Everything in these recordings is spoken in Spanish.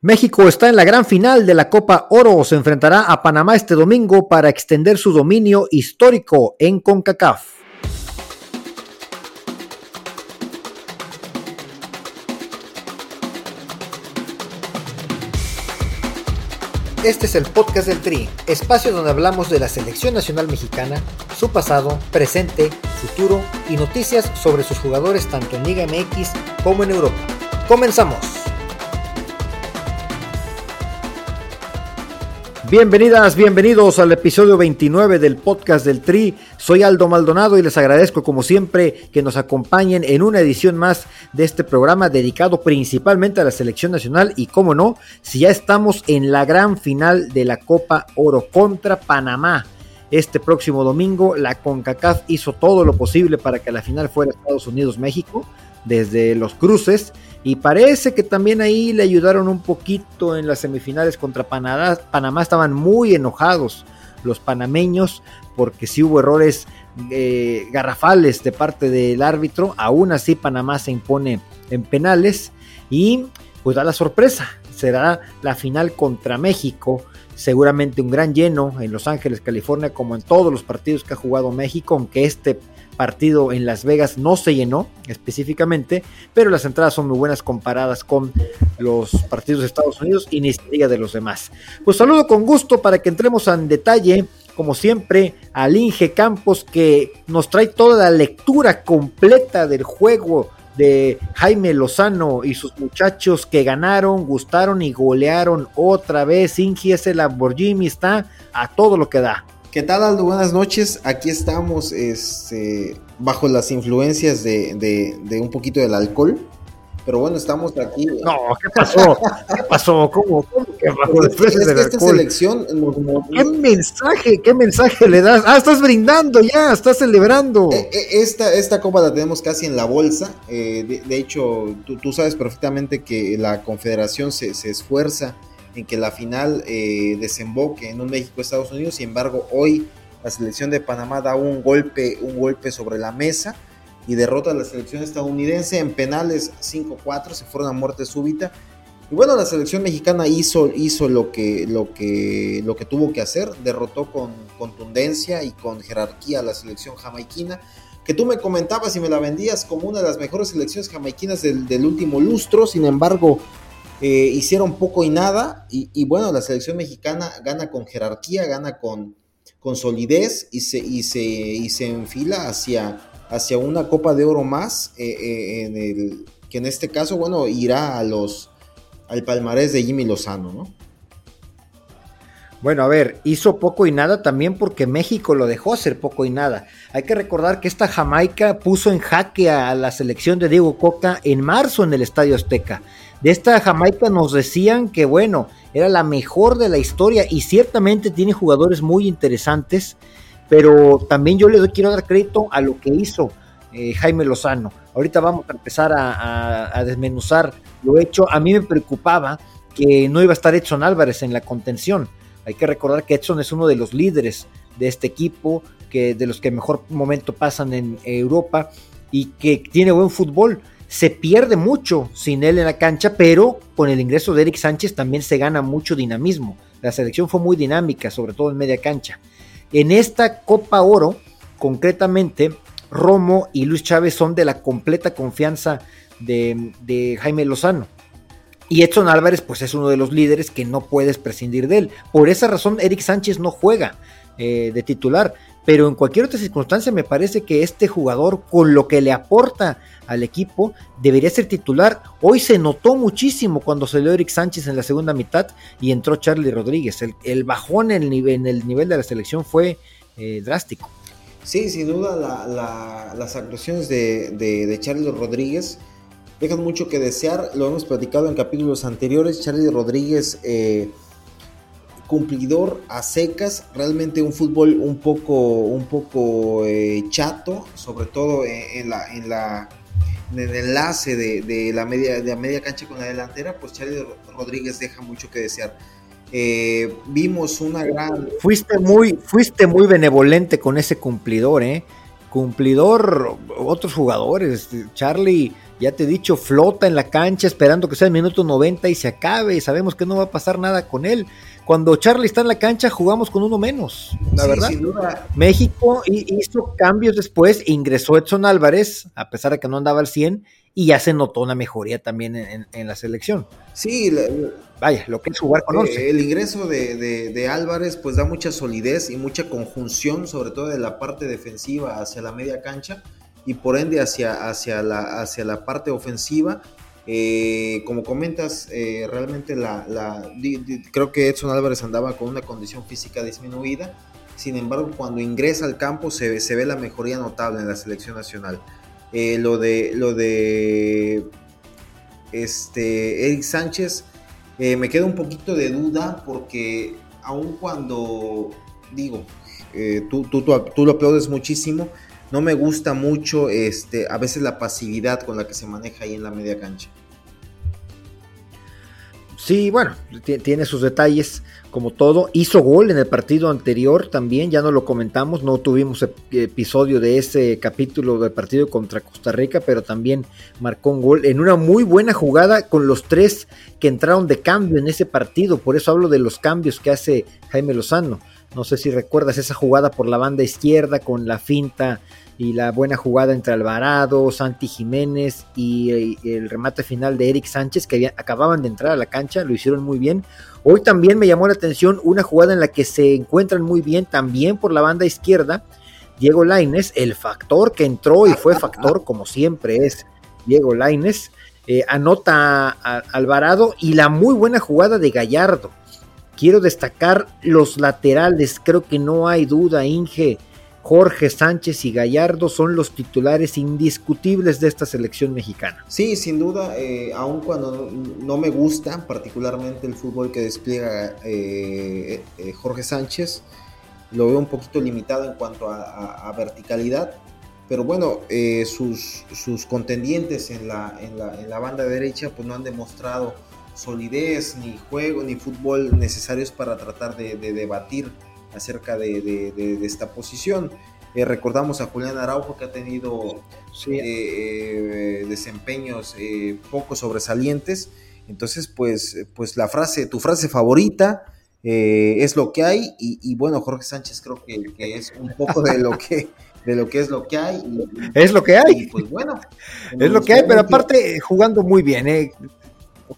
México está en la gran final de la Copa Oro. Se enfrentará a Panamá este domingo para extender su dominio histórico en CONCACAF. Este es el podcast del Tri, espacio donde hablamos de la selección nacional mexicana, su pasado, presente, futuro y noticias sobre sus jugadores tanto en Liga MX como en Europa. Comenzamos. Bienvenidas, bienvenidos al episodio 29 del podcast del Tri. Soy Aldo Maldonado y les agradezco como siempre que nos acompañen en una edición más de este programa dedicado principalmente a la selección nacional y como no, si ya estamos en la gran final de la Copa Oro contra Panamá. Este próximo domingo la CONCACAF hizo todo lo posible para que la final fuera Estados Unidos-México desde los cruces y parece que también ahí le ayudaron un poquito en las semifinales contra Panamá. Panamá estaban muy enojados los panameños porque sí hubo errores eh, garrafales de parte del árbitro. Aún así Panamá se impone en penales y pues da la sorpresa. Será la final contra México. Seguramente un gran lleno en Los Ángeles, California, como en todos los partidos que ha jugado México, aunque este partido en Las Vegas no se llenó específicamente, pero las entradas son muy buenas comparadas con los partidos de Estados Unidos y ni siquiera de los demás. Pues saludo con gusto para que entremos en detalle, como siempre, al Inge Campos que nos trae toda la lectura completa del juego de Jaime Lozano y sus muchachos que ganaron, gustaron y golearon otra vez. Inge ese Lamborghini está a todo lo que da. ¿Qué tal Aldo? Buenas noches. Aquí estamos este, bajo las influencias de, un poquito del alcohol. Pero bueno, estamos aquí. No, ¿qué pasó? ¿Qué pasó? ¿Cómo? ¿Cómo que bajo es, es, es que esta selección. ¿Qué mensaje? ¿Qué mensaje le das? Ah, estás brindando ya, estás celebrando. Eh, eh, esta, esta copa la tenemos casi en la bolsa. Eh, de, hecho, tú, sabes perfectamente que la confederación se, se esfuerza en que la final eh, desemboque en un México-Estados Unidos. Sin embargo, hoy la selección de Panamá da un golpe, un golpe sobre la mesa y derrota a la selección estadounidense en penales 5-4, se fueron a muerte súbita. Y bueno, la selección mexicana hizo, hizo lo, que, lo, que, lo que tuvo que hacer, derrotó con contundencia y con jerarquía a la selección jamaiquina, que tú me comentabas y me la vendías como una de las mejores selecciones jamaiquinas del, del último lustro, sin embargo, eh, hicieron poco y nada, y, bueno, la selección mexicana gana con jerarquía, gana con, con solidez y se, y, se, y se enfila hacia, hacia una Copa de Oro más, eh, eh, que en este caso, bueno, irá a los, al palmarés de Jimmy Lozano, ¿no? Bueno, a ver, hizo poco y nada también porque México lo dejó hacer poco y nada. Hay que recordar que esta Jamaica puso en jaque a la selección de Diego Coca en marzo en el Estadio Azteca. De esta Jamaica nos decían que, bueno, era la mejor de la historia y ciertamente tiene jugadores muy interesantes, pero también yo le quiero dar crédito a lo que hizo eh, Jaime Lozano. Ahorita vamos a empezar a, desmenuzar lo hecho. A mí me preocupaba que no iba a estar Edson Álvarez en la contención. Hay que recordar que Edson es uno de los líderes de este equipo, que de los que mejor momento pasan en Europa y que tiene buen fútbol se pierde mucho sin él en la cancha, pero con el ingreso de Eric Sánchez también se gana mucho dinamismo. La selección fue muy dinámica, sobre todo en media cancha. En esta Copa Oro, concretamente, Romo y Luis Chávez son de la completa confianza de, Jaime Lozano. Y Edson Álvarez, pues es uno de los líderes que no puedes prescindir de él. Por esa razón, Eric Sánchez no juega eh, de titular pero en cualquier otra circunstancia me parece que este jugador, con lo que le aporta al equipo, debería ser titular. Hoy se notó muchísimo cuando salió Eric Sánchez en la segunda mitad y entró Charlie Rodríguez. El, bajón en el, nivel, el nivel de la selección fue eh, drástico. Sí, sin duda las actuaciones de, Charlie Rodríguez dejan mucho que desear. Lo hemos platicado en capítulos anteriores. Charlie Rodríguez... Eh, cumplidor a secas, realmente un fútbol un poco, un poco eh, chato, sobre todo en, la, en, la, en el enlace de, la media, de la media cancha con la delantera, pues Charlie Rodríguez deja mucho que desear. Eh, vimos una gran... Fuiste muy, fuiste muy benevolente con ese cumplidor, ¿eh? Cumplidor, otros jugadores, Charlie ya te he dicho, flota en la cancha esperando que sea el minuto 90 y se acabe sabemos que no va a pasar nada con él. Cuando Charlie está en la cancha jugamos con uno menos, la verdad. México hizo cambios después, ingresó Edson Álvarez, a pesar de que no andaba al 100, y ya se notó una mejoría también en, la selección. Sí, vaya, lo que es jugar con 11. Eh, el ingreso de, de, Álvarez pues da mucha solidez y mucha conjunción, sobre todo de la parte defensiva hacia la media cancha y por ende hacia, hacia, la, hacia la parte ofensiva. Eh, como comentas, eh, realmente la, creo que Edson Álvarez andaba con una condición física disminuida. Sin embargo, cuando ingresa al campo se, ve la mejoría notable en la selección nacional. Eh, lo de lo de este Eric Sánchez me queda un poquito de duda porque aun cuando digo tú, tú, tú, tú, lo aplaudes muchísimo no me gusta mucho este, a veces la pasividad con la que se maneja ahí en la media cancha. Sí, bueno, tiene sus detalles como todo. Hizo gol en el partido anterior también, ya no lo comentamos, no tuvimos episodio de ese capítulo del partido contra Costa Rica, pero también marcó un gol en una muy buena jugada con los tres que entraron de cambio en ese partido. Por eso hablo de los cambios que hace Jaime Lozano. No sé si recuerdas esa jugada por la banda izquierda con la finta y la buena jugada entre Alvarado, Santi Jiménez y, el remate final de Eric Sánchez que acababan de entrar a la cancha, lo hicieron muy bien. Hoy también me llamó la atención una jugada en la que se encuentran muy bien también por la banda izquierda. Diego Laines, el factor que entró y fue factor como siempre es Diego Laines, eh, anota a Alvarado y la muy buena jugada de Gallardo Quiero destacar los laterales, creo que no hay duda, Inge, Jorge Sánchez y Gallardo son los titulares indiscutibles de esta selección mexicana. Sí, sin duda, eh, aun cuando no, me gusta particularmente el fútbol que despliega eh, eh, Jorge Sánchez, lo veo un poquito limitado en cuanto a, verticalidad, pero bueno, sus, sus, contendientes en la, en, en la banda derecha pues no han demostrado solidez, ni juego, ni fútbol necesarios para tratar de, debatir acerca de, esta posición. Eh, recordamos a Julián Araujo que ha tenido eh, eh, desempeños poco sobresalientes. Entonces, pues, pues la frase, tu frase favorita es lo que hay. Y, bueno, Jorge Sánchez creo que, es un poco de lo que de lo que es lo que hay. es lo que hay. pues bueno. Es lo que hay, pero aparte jugando muy bien.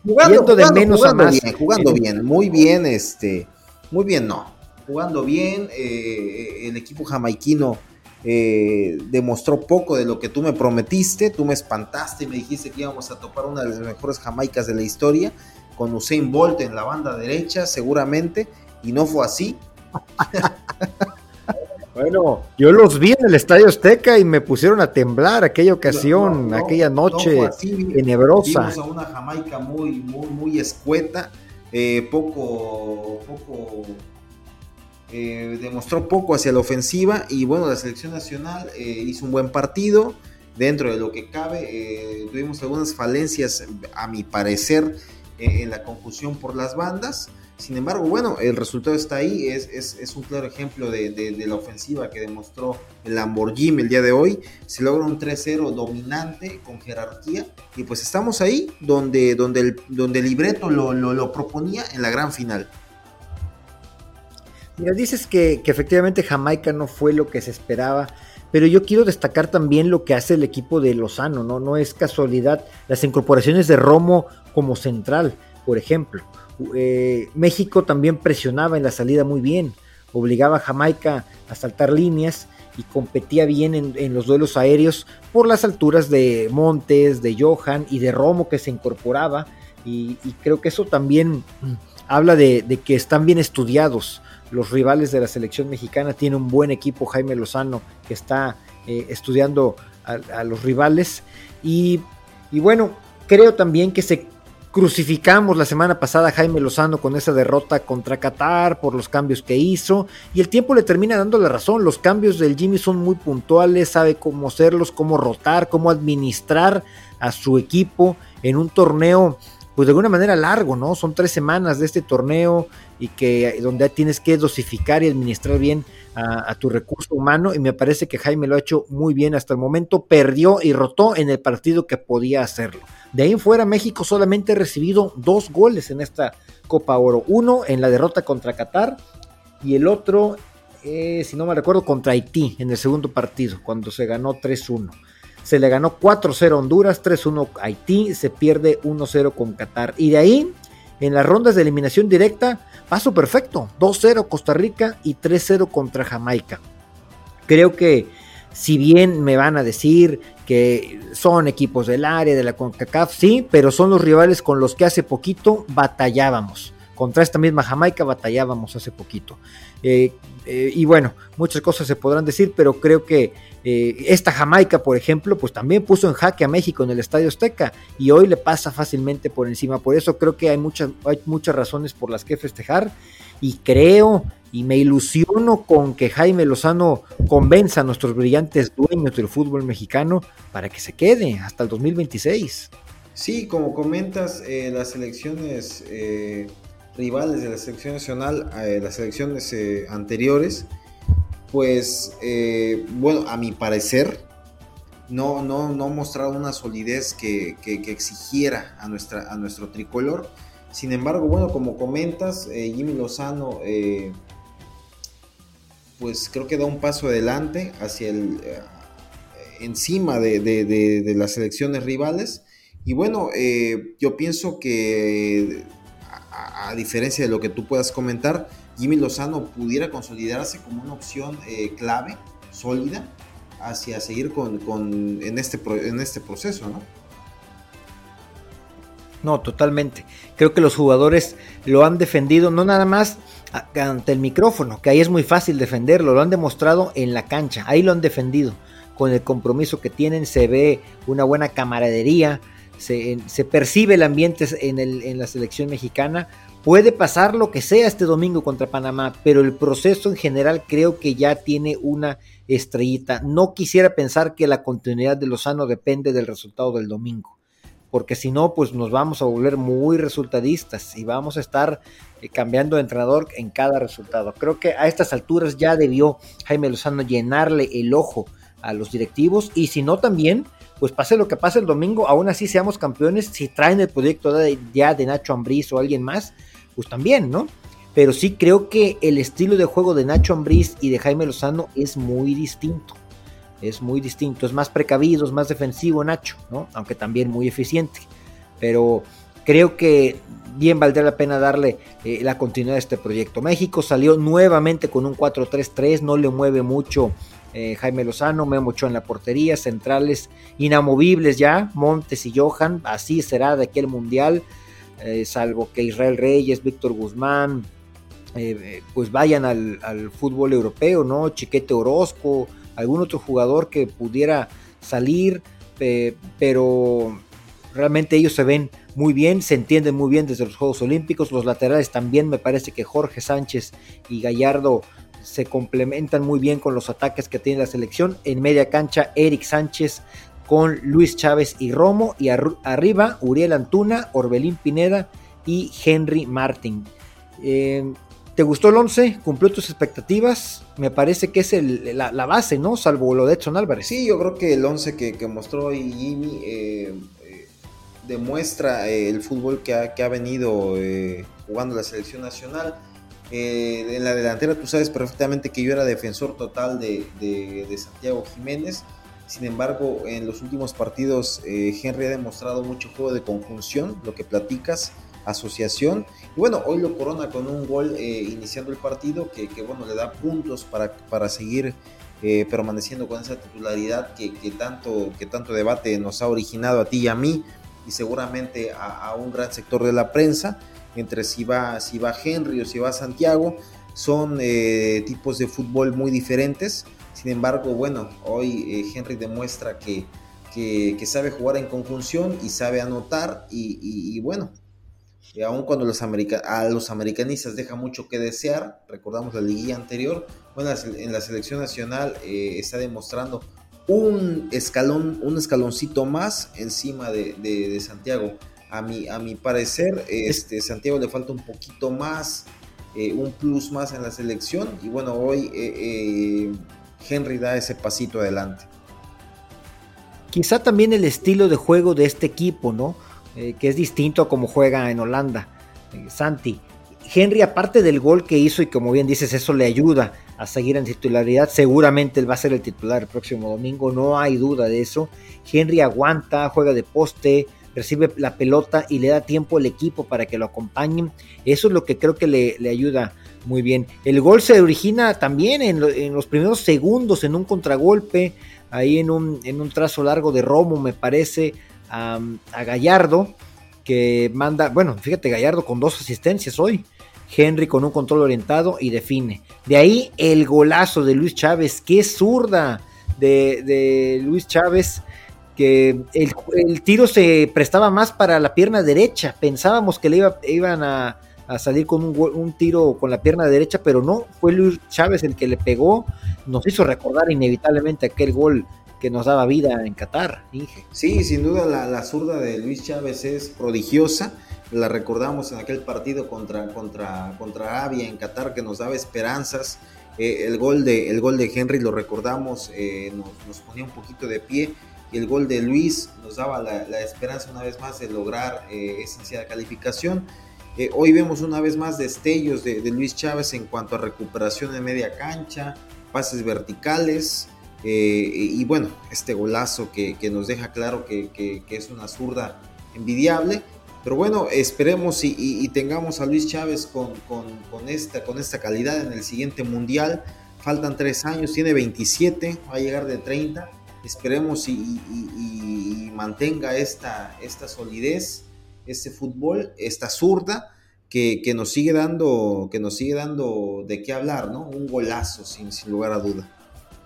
Jugando, de menos a más. Bien, jugando bien, muy bien, este, muy bien, no. Jugando bien, eh, el equipo jamaiquino eh, demostró poco de lo que tú me prometiste, tú me espantaste y me dijiste que íbamos a topar una de las mejores jamaicas de la historia, con Usain Bolt en la banda derecha, seguramente, y no fue así. Bueno, yo los vi en el Estadio Azteca y me pusieron a temblar aquella ocasión, aquella noche tenebrosa. Vimos a una Jamaica muy, muy, muy escueta, eh, poco, poco, eh, demostró poco hacia la ofensiva y bueno, la selección nacional eh, hizo un buen partido dentro de lo que cabe. tuvimos algunas falencias, a mi parecer, en la confusión por las bandas. Sin embargo, bueno, el resultado está ahí, es, es, un claro ejemplo de, la ofensiva que demostró el Lamborghini el día de hoy. Se logra un 3-0 dominante con jerarquía y pues estamos ahí donde, donde, el, donde libreto lo, proponía en la gran final. Mira, dices que, que efectivamente Jamaica no fue lo que se esperaba pero yo quiero destacar también lo que hace el equipo de Lozano, ¿no? No es casualidad las incorporaciones de Romo como central, por ejemplo. Eh, México también presionaba en la salida muy bien, obligaba a Jamaica a saltar líneas y competía bien en, los duelos aéreos por las alturas de Montes, de Johan y de Romo que se incorporaba. Y, creo que eso también mm, habla de, que están bien estudiados los rivales de la selección mexicana. Tiene un buen equipo Jaime Lozano que está eh, estudiando a, los rivales. Y, y bueno, creo también que se Crucificamos la semana pasada a Jaime Lozano con esa derrota contra Qatar por los cambios que hizo y el tiempo le termina dando la razón. Los cambios del Jimmy son muy puntuales, sabe cómo hacerlos, cómo rotar, cómo administrar a su equipo en un torneo pues de alguna manera largo, ¿no? Son tres semanas de este torneo y que donde tienes que dosificar y administrar bien a, tu recurso humano y me parece que Jaime lo ha hecho muy bien hasta el momento, perdió y rotó en el partido que podía hacerlo. De ahí en fuera México solamente ha recibido dos goles en esta Copa Oro, uno en la derrota contra Qatar y el otro, eh, si no me recuerdo, contra Haití en el segundo partido, cuando se ganó 3-1. Se le ganó 4-0 Honduras, 3-1 Haití, se pierde 1-0 con Qatar. Y de ahí, en las rondas de eliminación directa, paso perfecto. 2-0 Costa Rica y 3-0 contra Jamaica. Creo que si bien me van a decir que son equipos del área, de la CONCACAF, sí, pero son los rivales con los que hace poquito batallábamos. Contra esta misma Jamaica batallábamos hace poquito. Eh, eh, y bueno, muchas cosas se podrán decir, pero creo que eh, esta Jamaica, por ejemplo, pues también puso en jaque a México en el Estadio Azteca y hoy le pasa fácilmente por encima. Por eso creo que hay muchas, hay muchas razones por las que festejar y creo y me ilusiono con que Jaime Lozano convenza a nuestros brillantes dueños del fútbol mexicano para que se quede hasta el 2026. Sí, como comentas, eh, las elecciones eh, rivales de la selección nacional, las elecciones anteriores, pues eh, bueno, a mi parecer, no, no, no una solidez que, exigiera a, nuestra, a nuestro tricolor. Sin embargo, bueno, como comentas, eh, Jimmy Lozano, eh, pues creo que da un paso adelante hacia el, encima de, las elecciones rivales. Y bueno, yo pienso que, a diferencia de lo que tú puedas comentar, Jimmy Lozano pudiera consolidarse como una opción eh, clave, sólida, hacia seguir con, en, este, en este proceso, ¿no? No, totalmente. Creo que los jugadores lo han defendido, no nada más ante el micrófono, que ahí es muy fácil defenderlo, lo han demostrado en la cancha, ahí lo han defendido. Con el compromiso que tienen se ve una buena camaradería, se, percibe el ambiente en, en la selección mexicana, Puede pasar lo que sea este domingo contra Panamá, pero el proceso en general creo que ya tiene una estrellita. No quisiera pensar que la continuidad de Lozano depende del resultado del domingo, porque si no, pues nos vamos a volver muy resultadistas y vamos a estar eh, cambiando de entrenador en cada resultado. Creo que a estas alturas ya debió Jaime Lozano llenarle el ojo a los directivos y si no también pues pase lo que pase el domingo, aún así seamos campeones, si traen el proyecto ya de Nacho Ambriz o alguien más, pues también, ¿no? Pero sí creo que el estilo de juego de Nacho Ambriz y de Jaime Lozano es muy distinto. Es muy distinto, es más precavido, es más defensivo Nacho, ¿no? Aunque también muy eficiente. Pero creo que bien valdría la pena darle eh, la continuidad a este proyecto. México salió nuevamente con un 4-3-3, no le mueve mucho eh, Jaime Lozano, Memo Ochoa en la portería, centrales inamovibles ya, Montes y Johan, así será de aquel mundial, eh, salvo que Israel Reyes, Víctor Guzmán, eh, pues vayan al, fútbol europeo, ¿no? Chiquete Orozco, algún otro jugador que pudiera salir, pero realmente ellos se ven muy bien, se entienden muy bien desde los Juegos Olímpicos, los laterales también, me parece que Jorge Sánchez y Gallardo se complementan muy bien con los ataques que tiene la selección. En media cancha, Eric Sánchez con Luis Chávez y Romo. Y arriba, Uriel Antuna, Orbelín Pineda y Henry Martin. Eh, ¿Te gustó el 11? ¿Cumplió tus expectativas? Me parece que es la, base, ¿no? Salvo lo de Edson Álvarez. Sí, yo creo que el 11 que, mostró Jimmy eh, eh, demuestra el fútbol que ha, que ha venido jugando la selección nacional eh, en la delantera tú sabes perfectamente que yo era defensor total de, Santiago Jiménez. Sin embargo, en los últimos partidos eh, Henry ha demostrado mucho juego de conjunción, lo que platicas, asociación. Y bueno, hoy lo corona con un gol eh, iniciando el partido que, bueno, le da puntos para, para seguir permaneciendo con esa titularidad que, tanto, que tanto debate nos ha originado a ti y a mí y seguramente a un gran sector de la prensa entre si va, si va Henry o si va Santiago. Son eh, tipos de fútbol muy diferentes. Sin embargo, bueno, hoy eh, Henry demuestra que, que, sabe jugar en conjunción y sabe anotar. Y, bueno, y aun cuando los a los americanistas deja mucho que desear, recordamos la liguilla anterior, bueno, en la selección nacional eh, está demostrando un escalón, un escaloncito más encima de, de Santiago A mi, a parecer, este, Santiago le falta un poquito más, eh, un plus más en la selección. Y bueno, hoy eh, Henry da ese pasito adelante. Quizá también el estilo de juego de este equipo, ¿no? que es distinto a como juega en Holanda. Santi. Henry, aparte del gol que hizo y como bien dices, eso le ayuda a seguir en titularidad, seguramente él va a ser el titular el próximo domingo, no hay duda de eso. Henry aguanta, juega de poste, recibe la pelota y le da tiempo al equipo para que lo acompañen. Eso es lo que creo que le, ayuda muy bien. El gol se origina también en, los primeros segundos, en un contragolpe, ahí en un, en un trazo largo de Romo, me parece, a Gallardo que manda, bueno, fíjate, Gallardo con dos asistencias hoy. Henry con un control orientado y define. De ahí el golazo de Luis Chávez, qué zurda de, Luis Chávez, que el, tiro se prestaba más para la pierna derecha. Pensábamos que le iba, iban a, salir con un, un, tiro con la pierna derecha, pero no, fue Luis Chávez el que le pegó. Nos hizo recordar inevitablemente aquel gol que nos daba vida en Qatar, dije. Sí, sin duda la, zurda de Luis Chávez es prodigiosa. La recordamos en aquel partido contra, contra, contra Arabia en Qatar que nos daba esperanzas. Eh, el, gol de, el gol de Henry lo recordamos, eh, nos, ponía un poquito de pie. Y el gol de Luis nos daba la, esperanza una vez más de lograr eh, esa calificación. hoy vemos una vez más destellos de, Luis Chávez en cuanto a recuperación en media cancha, pases verticales. Eh, y bueno, este golazo que, nos deja claro que, es una zurda envidiable. Pero bueno, esperemos y, tengamos a Luis Chávez con, esta, con esta calidad en el siguiente mundial. Faltan tres años, tiene 27, va a llegar de 30. Esperemos y, mantenga esta, esta solidez, este fútbol, esta zurda. Que, nos sigue dando, que nos sigue dando de qué hablar, ¿no? Un golazo, sin, sin lugar a duda.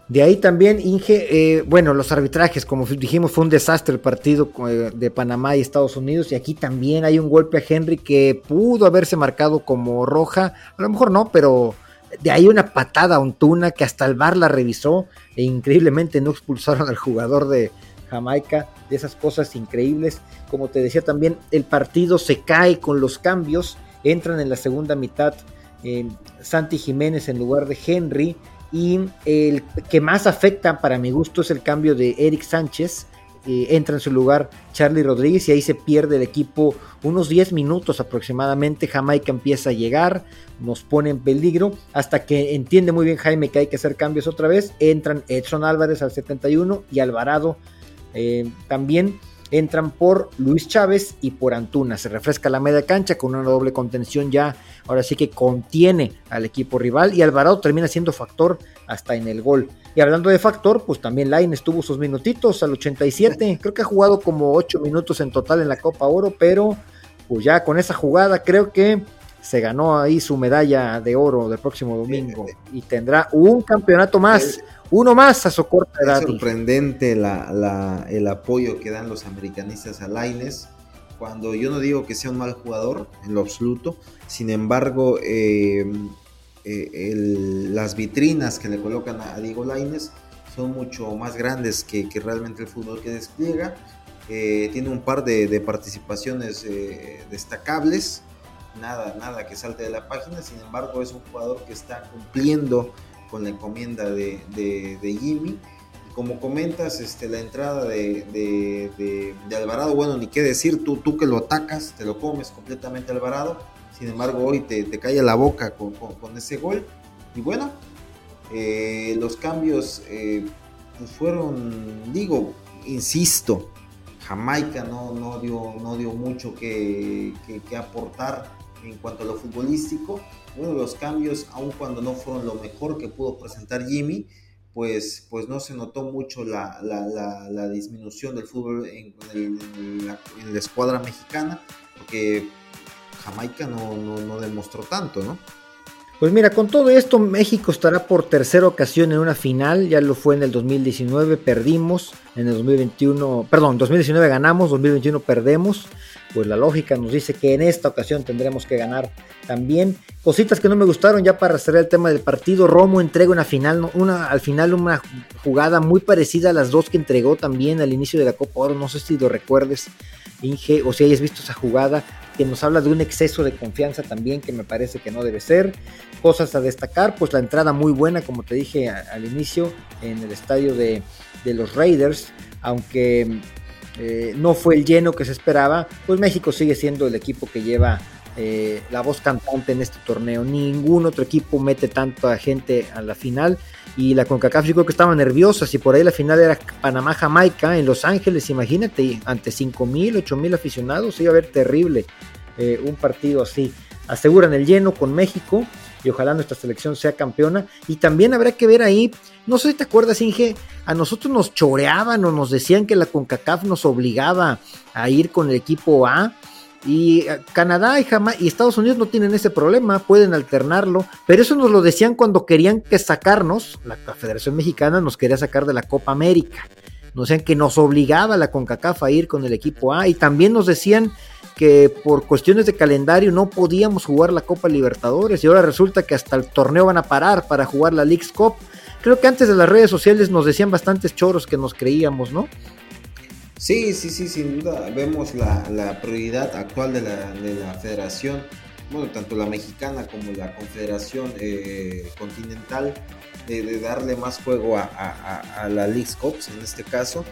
De ahí también, Inge, eh, bueno, los arbitrajes, como dijimos, fue un desastre el partido eh, de Panamá y Estados Unidos. Y aquí también hay un golpe a Henry que pudo haberse marcado como roja. A lo mejor no, pero de ahí una patada a Ontuna que hasta el bar la revisó. E increíblemente no expulsaron al jugador de Jamaica. De esas cosas increíbles. Como te decía también, el partido se cae con los cambios. Entran en la segunda mitad eh, Santi Jiménez en lugar de Henry y el que más afecta para mi gusto es el cambio de Eric Sánchez. Eh, entra en su lugar Charlie Rodríguez y ahí se pierde el equipo unos 10 minutos aproximadamente. Jamaica empieza a llegar, nos pone en peligro hasta que entiende muy bien Jaime que hay que hacer cambios otra vez. Entran Edson Álvarez al 71 y Alvarado eh, también entran por Luis Chávez y por Antuna. Se refresca la media cancha con una doble contención ya, ahora sí que contiene al equipo rival y Alvarado termina siendo factor hasta en el gol. Y hablando de factor, pues también Laines tuvo sus minutitos al 87, creo que ha jugado como 8 minutos en total en la Copa Oro, pero pues ya con esa jugada creo que se ganó ahí su medalla de oro del próximo domingo y tendrá un campeonato más uno más a su corta edad. Es sorprendente el apoyo que dan los americanistas a Laines. Cuando yo no digo que sea un mal jugador en lo absoluto, sin embargo, eh, eh, las vitrinas que le colocan a, Diego Laines son mucho más grandes que, realmente el fútbol que despliega. Eh, tiene un par de, participaciones destacables, nada, nada que salte de la página, sin embargo es un jugador que está cumpliendo con la encomienda de, Jimmy. Y como comentas, este, la entrada de, Alvarado, bueno, ni qué decir, tú, tú que lo atacas, te lo comes completamente Alvarado. Sin embargo, hoy te, te cae la boca con, ese gol. Y bueno, eh, los cambios eh, pues fueron, digo, insisto, Jamaica no, no, dio, no dio mucho que, que aportar en cuanto a lo futbolístico de los cambios, aun cuando no fueron lo mejor que pudo presentar Jimmy, pues, pues no se notó mucho la, la, disminución del fútbol en, la, escuadra mexicana, porque Jamaica no, no, demostró tanto, ¿no? Pues mira, con todo esto México estará por tercera ocasión en una final, ya lo fue en el 2019, perdimos, en el 2021, perdón, 2019 ganamos, 2021 perdemos, pues la lógica nos dice que en esta ocasión tendremos que ganar también. Cositas que no me gustaron ya para cerrar el tema del partido. Romo entrega una final, una, al final una jugada muy parecida a las dos que entregó también al inicio de la Copa Oro. No sé si lo recuerdes, Inge, o si hayas visto esa jugada que nos habla de un exceso de confianza también que me parece que no debe ser. Cosas a destacar, pues la entrada muy buena, como te dije al inicio, en el estadio de, de los Raiders, aunque eh, no fue el lleno que se esperaba, pues México sigue siendo el equipo que lleva eh, la voz cantante en este torneo. Ningún otro equipo mete tanta gente a la final. Y la CONCACAF yo creo que estaba nerviosa. Si por ahí la final era Panamá-Jamaica en Los Ángeles, imagínate, ante 5 mil, 8 mil aficionados, iba a ver terrible eh, un partido así. Aseguran el lleno con México y ojalá nuestra selección sea campeona. Y también habrá que ver ahí, no sé si te acuerdas, Inge, a nosotros nos choreaban o nos decían que la CONCACAF nos obligaba a ir con el equipo A. Y eh, Canadá y, y Estados Unidos no tienen ese problema, pueden alternarlo, pero eso nos lo decían cuando querían que sacarnos, la Federación Mexicana nos quería sacar de la Copa América, nos decían que nos obligaba la CONCACAF a ir con el equipo A y también nos decían que por cuestiones de calendario no podíamos jugar la Copa Libertadores y ahora resulta que hasta el torneo van a parar para jugar la League's Cup. Creo que antes de las redes sociales nos decían bastantes choros que nos creíamos, ¿no? Sí, sí, sí, sin duda. Vemos la, prioridad actual de la, federación, bueno, tanto la mexicana como la confederación eh, continental, de, darle más juego a, la League's Cup en este caso.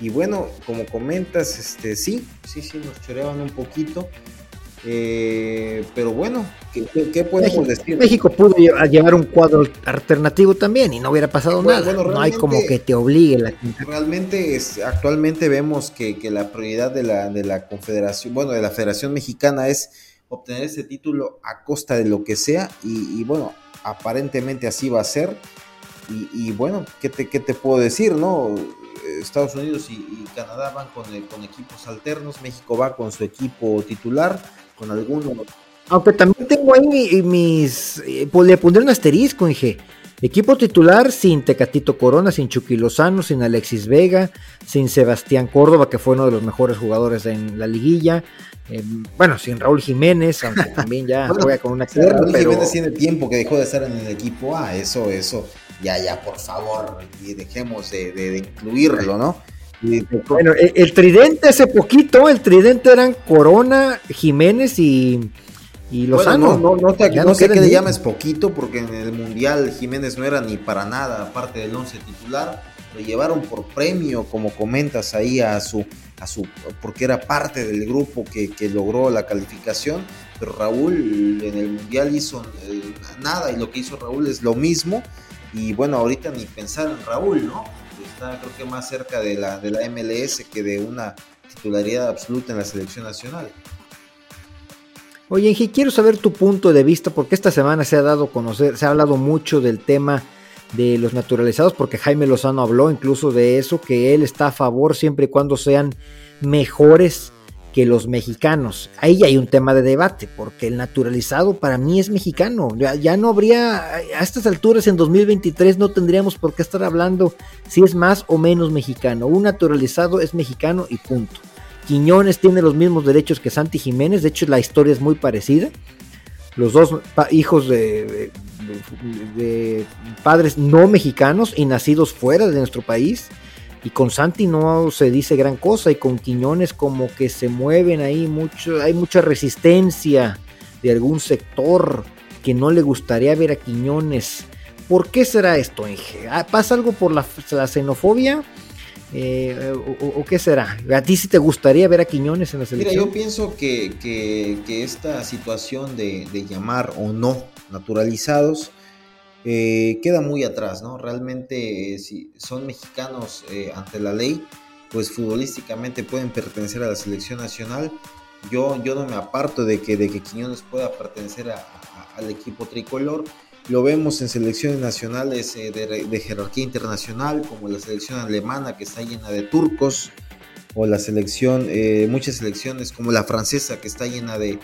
Y bueno, como comentas, este sí, sí, sí, nos choreaban un poquito. Eh, pero bueno, ¿qué, podemos decir? México pudo llevar un cuadro alternativo también y no hubiera pasado nada. no hay como que te obligue la Realmente es, actualmente vemos que, la prioridad de la, de la Confederación, bueno, de la Federación Mexicana es obtener ese título a costa de lo que sea y, bueno, aparentemente así va a ser. Y, y bueno, ¿qué te, ¿qué te puedo decir? no Estados Unidos y, Canadá van con, con, equipos alternos, México va con su equipo titular, con algunos. Aunque también tengo ahí mis. Eh, pues le pondré un asterisco, dije. Equipo titular sin Tecatito Corona, sin Chucky Lozano, sin Alexis Vega, sin Sebastián Córdoba, que fue uno de los mejores jugadores en la liguilla. Eh, bueno, sin Raúl Jiménez, aunque también ya juega con una Raúl Jiménez tiene tiempo que dejó de estar en el equipo A, eso, eso ya, ya, por favor, dejemos de, incluirlo, ¿no? Bueno, el, tridente hace poquito, el tridente eran Corona, Jiménez y, y Lozano. no, no, no, sé qué le llames poquito, porque en el Mundial Jiménez no era ni para nada aparte del once titular. Lo llevaron por premio, como comentas ahí, a su, a su, porque era parte del grupo que, que logró la calificación. Pero Raúl en el Mundial hizo eh, nada y lo que hizo Raúl es lo mismo y bueno, ahorita ni pensar en Raúl, ¿no? Está creo que más cerca de la, de la MLS que de una titularidad absoluta en la selección nacional. Oye, Engi, quiero saber tu punto de vista porque esta semana se ha dado a conocer, se ha hablado mucho del tema de los naturalizados porque Jaime Lozano habló incluso de eso, que él está a favor siempre y cuando sean mejores que los mexicanos. Ahí hay un tema de debate, porque el naturalizado para mí es mexicano. Ya, no habría, a estas alturas en 2023 no tendríamos por qué estar hablando si es más o menos mexicano. Un naturalizado es mexicano y punto. Quiñones tiene los mismos derechos que Santi Jiménez, de hecho la historia es muy parecida. Los dos hijos de padres no mexicanos y nacidos fuera de nuestro país y con Santi no se dice gran cosa y con Quiñones como que se mueven ahí mucho, hay mucha resistencia de algún sector que no le gustaría ver a Quiñones. ¿Por qué será esto, Inge? Ah, ¿Pasa algo por la, xenofobia? Eh, o, qué será? ¿A ti sí te gustaría ver a Quiñones en la selección? Mira, yo pienso que, esta situación de, de, llamar o no naturalizados eh, queda muy atrás, ¿no? Realmente, eh, si son mexicanos eh, ante la ley, pues futbolísticamente pueden pertenecer a la selección nacional. Yo, yo no me aparto de que, de que Quiñones pueda pertenecer al equipo tricolor. Lo vemos en selecciones nacionales de, jerarquía internacional, como la selección alemana que está llena de turcos, o la selección, muchas selecciones como la francesa que está llena de,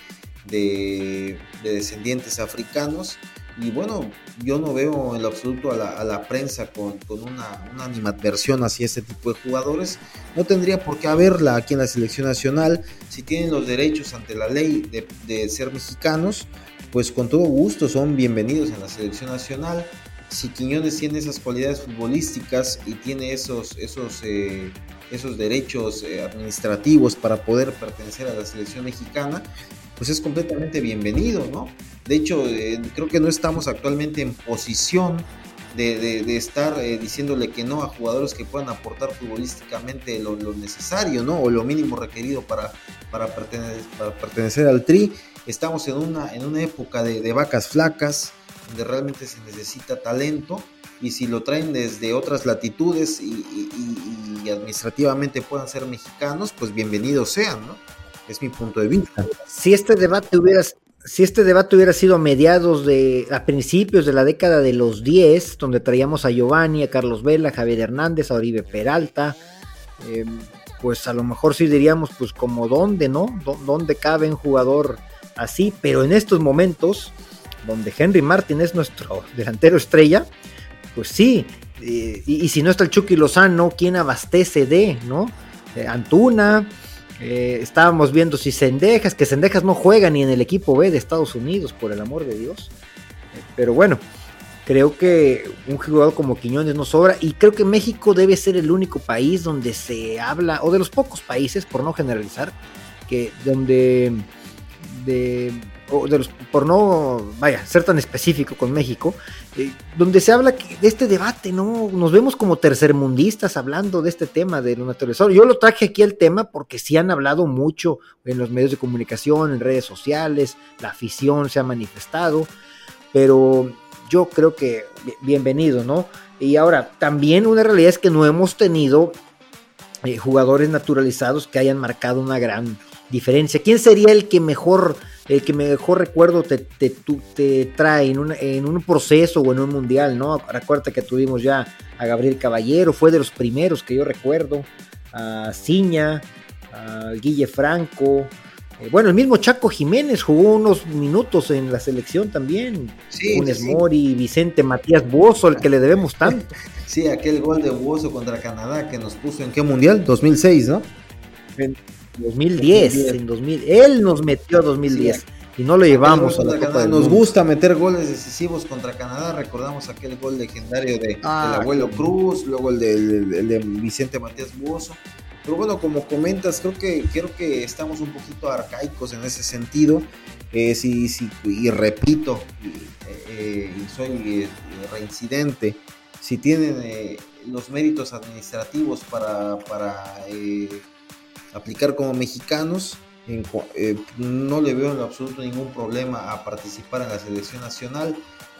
de descendientes africanos Y bueno, yo no veo en lo absoluto a la, prensa con, una, una, animadversión hacia este tipo de jugadores. No tendría por qué haberla aquí en la selección nacional. Si tienen los derechos ante la ley de, de ser mexicanos, pues con todo gusto son bienvenidos en la selección nacional. Si Quiñones tiene esas cualidades futbolísticas y tiene esos, esos, eh, esos derechos eh, administrativos para poder pertenecer a la selección mexicana, pues es completamente bienvenido, ¿no? De hecho, eh, creo que no estamos actualmente en posición de, estar eh, diciéndole que no a jugadores que puedan aportar futbolísticamente lo, necesario, ¿no? O lo mínimo requerido para, para, pertenecer, al tri. Estamos en una, en una época de, vacas flacas, donde realmente se necesita talento y si lo traen desde otras latitudes y, y, administrativamente puedan ser mexicanos, pues bienvenidos sean, ¿no? Es mi punto de vista. Si este debate hubiera, si este debate hubiera sido a mediados de, a principios de la década de los 10, donde traíamos a Giovanni, a Carlos Vela, a Javier Hernández, a Oribe Peralta, em, pues a lo mejor sí diríamos, pues como dónde, ¿no? ¿Dónde cabe un jugador así? Pero en estos momentos, donde Henry Martin es nuestro delantero estrella, pues sí, eh, y, si no está el Chucky Lozano, ¿quién abastece de, ¿no? Eh, Antuna, eh, estábamos viendo si Sendejas, que Sendejas no juega ni en el equipo B de Estados Unidos, por el amor de Dios. Eh, pero bueno, creo que un jugador como Quiñones no sobra y creo que México debe ser el único país donde se habla, o de los pocos países, por no generalizar, que donde de por no, vaya, ser tan específico con México, eh, donde se habla de este debate, ¿no? Nos vemos como tercermundistas hablando de este tema de lo naturalizado. Yo lo traje aquí el tema porque sí han hablado mucho en los medios de comunicación, en redes sociales, la afición se ha manifestado, pero yo creo que bienvenido, ¿no? Y ahora, también una realidad es que no hemos tenido eh, jugadores naturalizados que hayan marcado una gran diferencia. ¿Quién sería el que mejor el que mejor recuerdo te, te, trae en un, en un, proceso o en un mundial, ¿no? Recuerda que tuvimos ya a Gabriel Caballero, fue de los primeros que yo recuerdo, a Ciña, a Guille Franco. Eh, bueno, el mismo Chaco Jiménez jugó unos minutos en la selección también. Sí, Funes Mori, Vicente Matías Bozo, el que le debemos tanto. Sí, aquel gol de Bozo contra Canadá que nos puso en qué mundial? 2006, ¿no? 2010, en 2000, él nos metió a 2010 y no lo llevamos a la Copa Nos gusta meter goles decisivos contra Canadá, recordamos aquel gol legendario de, ah, del abuelo Cruz, luego el de, Vicente Matías Buoso. Pero bueno, como comentas, creo que creo que estamos un poquito arcaicos en ese sentido. Eh, sí, sí, y repito, eh, y soy eh, reincidente, si tienen los méritos administrativos para, para aplicar como mexicanos. Eh, no le veo en absoluto ningún problema a participar en la selección nacional.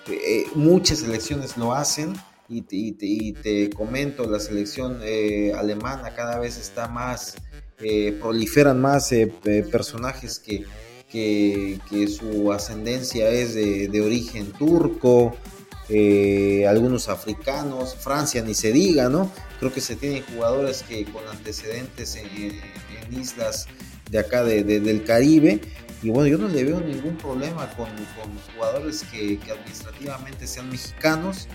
Eh, muchas selecciones lo hacen y te, comento, la selección eh, alemana cada vez está más, proliferan más personajes que, que, su ascendencia es de, origen turco, algunos africanos, Francia ni se diga, ¿no? Creo que se tienen jugadores que con antecedentes en, islas de acá del Caribe. Y bueno, yo no le veo ningún problema con, jugadores que, administrativamente sean mexicanos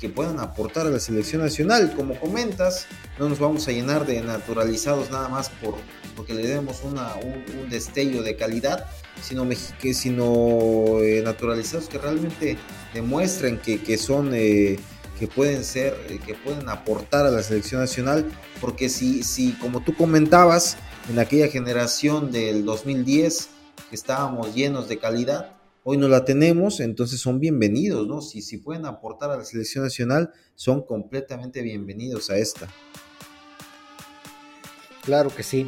que puedan aportar a la selección nacional. Como comentas, no nos vamos a llenar de naturalizados nada más por, porque le demos una, un, destello de calidad, sino, que, sino eh, naturalizados que realmente demuestren que, que son... Eh, que pueden ser, eh, que pueden aportar a la selección nacional, porque si, si como tú comentabas, en aquella generación del 2010, que estábamos llenos de calidad, hoy no la tenemos, entonces son bienvenidos, ¿no? Si, si pueden aportar a la selección nacional, son completamente bienvenidos a esta. Claro que sí.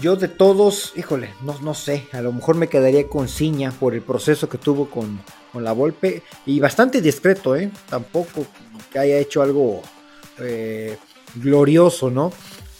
Yo de todos, híjole, no, no sé, a lo mejor me quedaría con Ciña por el proceso que tuvo con, con la Volpe y bastante discreto, ¿eh? Tampoco que haya hecho algo eh, glorioso, ¿no?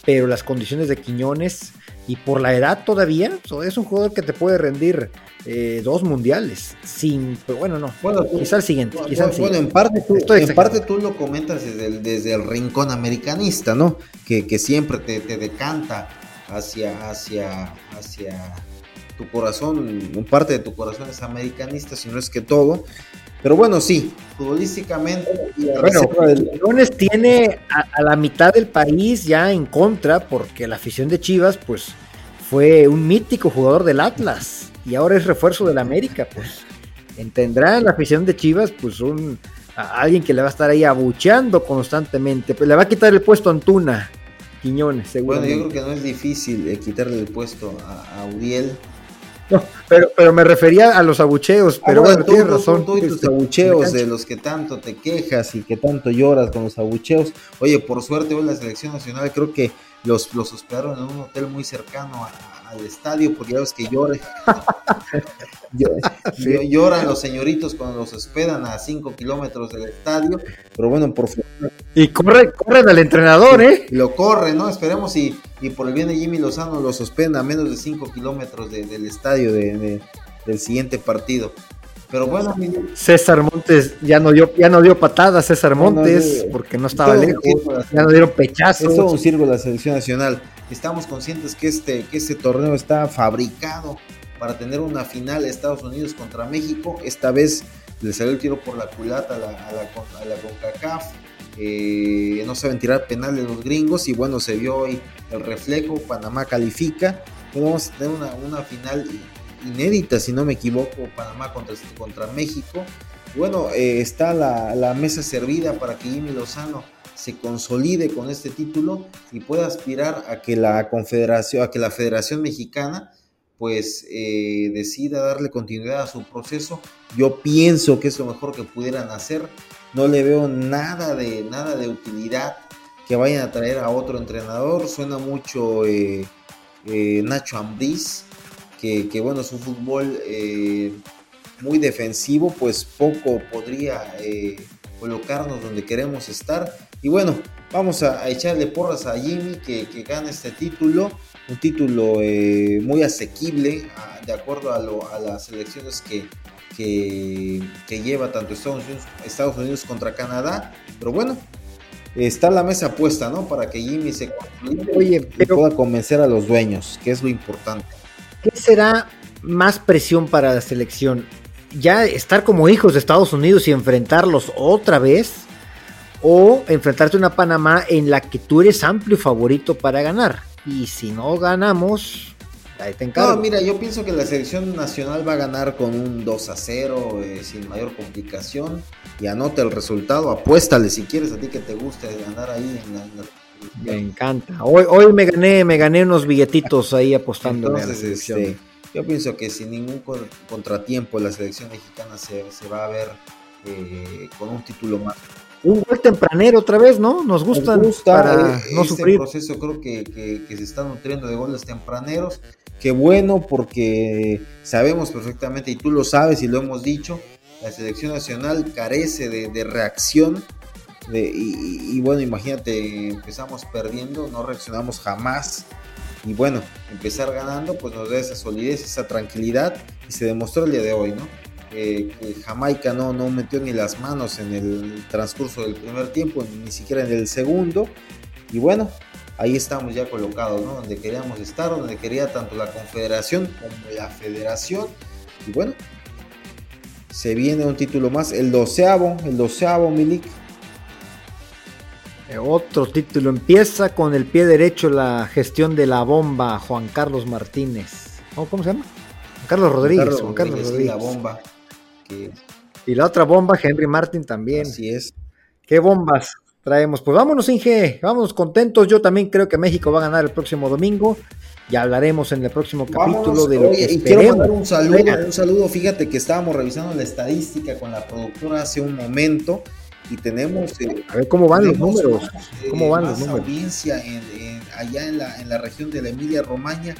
Pero las condiciones de Quiñones y por la edad todavía, es un jugador que te puede rendir eh, dos mundiales. Sin, pero bueno, no. Bueno, quizá el siguiente. Bueno, en, parte tú, en parte tú lo comentas desde el, desde el rincón americanista, ¿no? Que, que siempre te, te, decanta hacia, hacia, hacia tu corazón, un parte de tu corazón es americanista, si no es que todo. Pero bueno, sí, futbolísticamente. bueno, Quiñones tiene a, la mitad del país ya en contra porque la afición de Chivas, pues, fue un mítico jugador del Atlas y ahora es refuerzo del América, pues. Entenderá la afición de Chivas, pues, un alguien que le va a estar ahí abucheando constantemente, pues le va a quitar el puesto a Antuna, Quiñones, seguro. Bueno, yo creo que no es difícil eh, quitarle el puesto a, a Uriel pero, pero me refería a los abucheos, pero ah, bueno, tienes razón. Tú, y tus este, abucheos de los que tanto te quejas y que tanto lloras con los abucheos. Oye, por suerte hoy la selección nacional creo que los, los hospedaron en un hotel muy cercano a, al estadio, porque ya ves que llore. Lloran los señoritos cuando los hospedan a 5 kilómetros del estadio, pero bueno, por favor. Y corre, corren al entrenador, ¿eh? lo corre, ¿no? Esperemos y, y por el bien de Jimmy Lozano los hospeden a menos de 5 kilómetros del estadio de, del siguiente partido. Pero bueno, César Montes ya no dio, ya no dio patadas César Montes porque no estaba lejos, ya no dieron pechazos. Es todo un circo de la selección nacional. Estamos conscientes que este, que este torneo está fabricado para tener una final Estados Unidos contra México. Esta vez le salió el tiro por la culata a la, a la, CONCACAF. Eh, no saben tirar penales los gringos y bueno, se vio hoy el reflejo. Panamá califica. vamos a tener una, una final inédita, si no me equivoco, Panamá contra, contra México. Bueno, eh, está la, mesa servida para que Jimmy Lozano se consolide con este título y pueda aspirar a que la Confederación, a que la Federación Mexicana pues eh, decida darle continuidad a su proceso. Yo pienso que es lo mejor que pudieran hacer. No le veo nada de, nada de utilidad que vayan a traer a otro entrenador. Suena mucho eh, Nacho Ambriz que, bueno, su fútbol eh, muy defensivo, pues poco podría eh, colocarnos donde queremos estar. Y bueno, vamos a, echarle porras a Jimmy que, que gane este título, un título eh, muy asequible, de acuerdo a, las elecciones que, que, lleva tanto Estados Unidos, Estados Unidos contra Canadá. Pero bueno, está la mesa puesta, ¿no? Para que Jimmy se Oye, pueda convencer a los dueños, que es lo importante. ¿Qué será más presión para la selección? ¿Ya estar como hijos de Estados Unidos y enfrentarlos otra vez? ¿O enfrentarte a una Panamá en la que tú eres amplio favorito para ganar? Y si no ganamos, ahí te encargo. No, mira, yo pienso que la selección nacional va a ganar con un 2 a 0, eh, sin mayor complicación. Y anota el resultado, apuéstale si quieres a ti que te guste ganar ahí en la me encanta. Hoy, hoy me gané, me gané unos billetitos ahí apostando este, yo pienso que sin ningún contratiempo la selección mexicana se, va a ver eh, con un título más. Un gol tempranero otra vez, ¿no? Nos gusta, para eh, no este sufrir. proceso creo que, que, se está nutriendo de goles tempraneros. Qué bueno porque sabemos perfectamente, y tú lo sabes y lo hemos dicho, la selección nacional carece de, de reacción y, bueno, imagínate, empezamos perdiendo, no reaccionamos jamás. Y bueno, empezar ganando, pues nos da esa solidez, esa tranquilidad. Y se demostró el día de hoy, ¿no? que Jamaica no, no metió ni las manos en el transcurso del primer tiempo, ni siquiera en el segundo. Y bueno, ahí estamos ya colocados, ¿no? Donde queríamos estar, donde quería tanto la Confederación como la Federación. Y bueno, se viene un título más, el doceavo, el doceavo, Milik otro título. Empieza con el pie derecho la gestión de la bomba, Juan Carlos Martínez. ¿Cómo se llama? Juan Carlos Rodríguez. Juan Carlos Rodríguez. La bomba. Y la otra bomba, Henry Martin también. Así es. ¿Qué bombas traemos? Pues vámonos, Inge. Vámonos contentos. Yo también creo que México va a ganar el próximo domingo. Ya hablaremos en el próximo capítulo de lo que esperemos. Y quiero mandar un saludo, un saludo. Fíjate que estábamos revisando la estadística con la productora hace un momento y tenemos... Eh, a ver cómo van los números. ¿Cómo van los números? audiencia allá en la, en la región de la Emilia Romagna.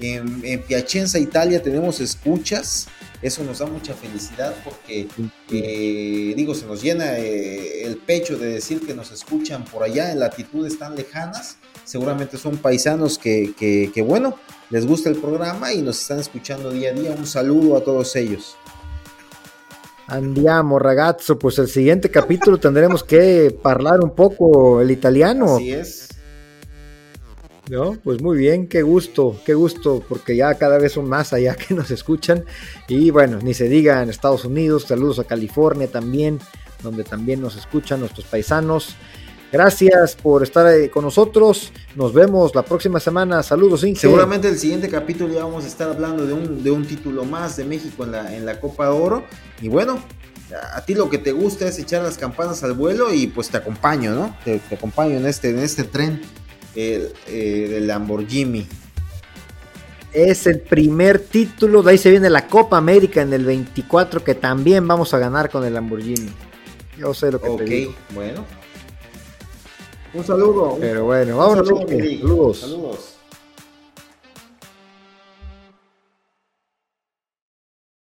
En, Piacenza, Italia, tenemos escuchas. Eso nos da mucha felicidad porque, eh, digo, se nos llena eh, el pecho de decir que nos escuchan por allá en latitudes tan lejanas. Seguramente son paisanos que, que, que bueno, les gusta el programa y nos están escuchando día a día. Un saludo a todos ellos. Andiamo ragazzo, pues el siguiente capítulo tendremos que hablar un poco el italiano. Así es. No, pues muy bien, qué gusto, qué gusto, porque ya cada vez son más allá que nos escuchan. Y bueno, ni se diga en Estados Unidos, saludos a California también, donde también nos escuchan nuestros paisanos. Gracias por estar con nosotros. Nos vemos la próxima semana. Saludos, Inge. Seguramente el siguiente capítulo ya vamos a estar hablando de un, de un título más de México en la, en la Copa de Oro. Y bueno, a ti lo que te gusta es echar las campanas al vuelo y pues te acompaño, ¿no? Te, acompaño en este, en este tren eh, Lamborghini. Es el primer título, de ahí se viene la Copa América en el 24 que también vamos a ganar con el Lamborghini. Yo sé lo que te digo. bueno. Un saludo. Pero bueno, vamos saludo, saludos. Saludos.